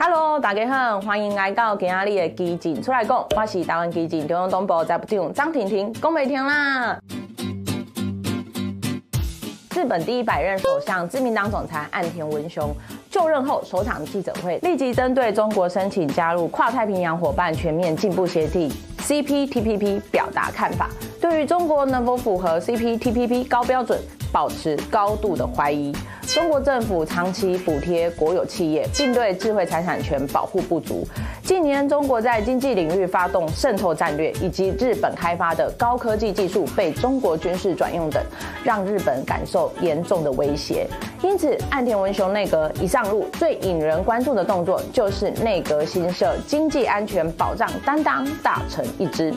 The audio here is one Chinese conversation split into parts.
Hello，大家好，欢迎来到今天的基进出来讲，我是台湾基进中央党部财务长张婷婷，讲没听啦。日本第一百任首相、自民党总裁岸田文雄就任后首场记者会，立即针对中国申请加入跨太平洋伙伴全面进步协定 （CPTPP） 表达看法，对于中国能否符合 CPTPP 高标准，保持高度的怀疑。中国政府长期补贴国有企业，并对智慧财产权保护不足。近年，中国在经济领域发动渗透战略，以及日本开发的高科技技术被中国军事转用等，让日本感受严重的威胁。因此，岸田文雄内阁一上路，最引人关注的动作就是内阁新设经济安全保障担当大臣一职。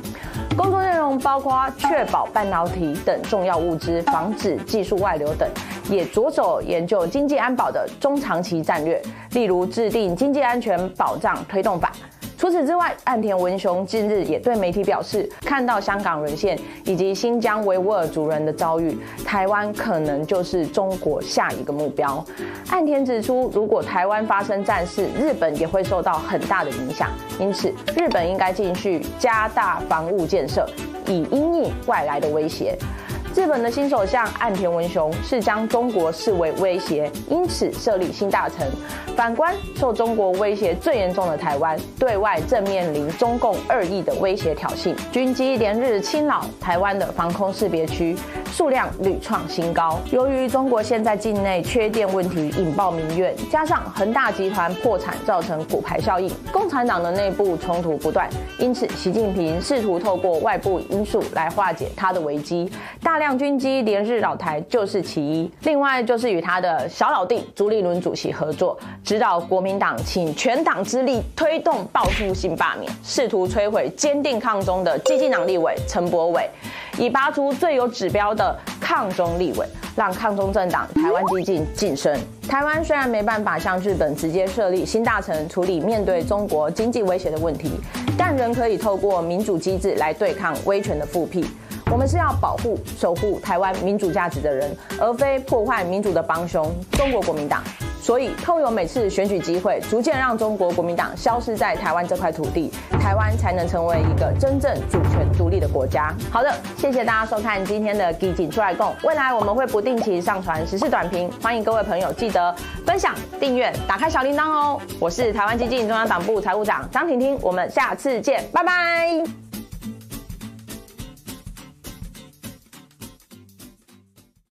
工作内容包括确保半导体等重要物资，防止技术外流等，也着手研究经济安保的中长期战略，例如制定经济安全保障推动法。除此之外，岸田文雄近日也对媒体表示，看到香港沦陷以及新疆维吾尔族人的遭遇，台湾可能就是中国下一个目标。岸田指出，如果台湾发生战事，日本也会受到很大的影响，因此日本应该继续加大防务建设，以因应外来的威胁。日本的新首相岸田文雄是将中国视为威胁，因此设立新大臣。反观受中国威胁最严重的台湾，对外正面临中共恶意的威胁挑衅，军机连日侵扰台湾的防空识别区数量屡创新高。由于中国现在境内缺电问题引爆民怨，加上恒大集团破产造成骨牌效应，共产党的内部冲突不断，因此习近平试图透过外部因素来化解他的危机。大量军机连日扰台就是其一，另外就是与他的小老弟朱立伦主席合作，指导国民党请全党之力推动报复性罢免，试图摧毁坚定抗中的激进党立委陈柏伟，以拔出最有指标的抗中立委，让抗中政党台湾激进晋升。台湾虽然没办法向日本直接设立新大臣处理面对中国经济威胁的问题，但仍可以透过民主机制来对抗威权的复辟。我们是要保护、守护台湾民主价值的人，而非破坏民主的帮凶——中国国民党。所以，透过每次选举机会，逐渐让中国国民党消失在台湾这块土地，台湾才能成为一个真正主权独立的国家。好的，谢谢大家收看今天的《基进出来共》，未来我们会不定期上传时事短评，欢迎各位朋友记得分享、订阅、打开小铃铛哦。我是台湾基金中央党部财务长张婷婷，我们下次见，拜拜。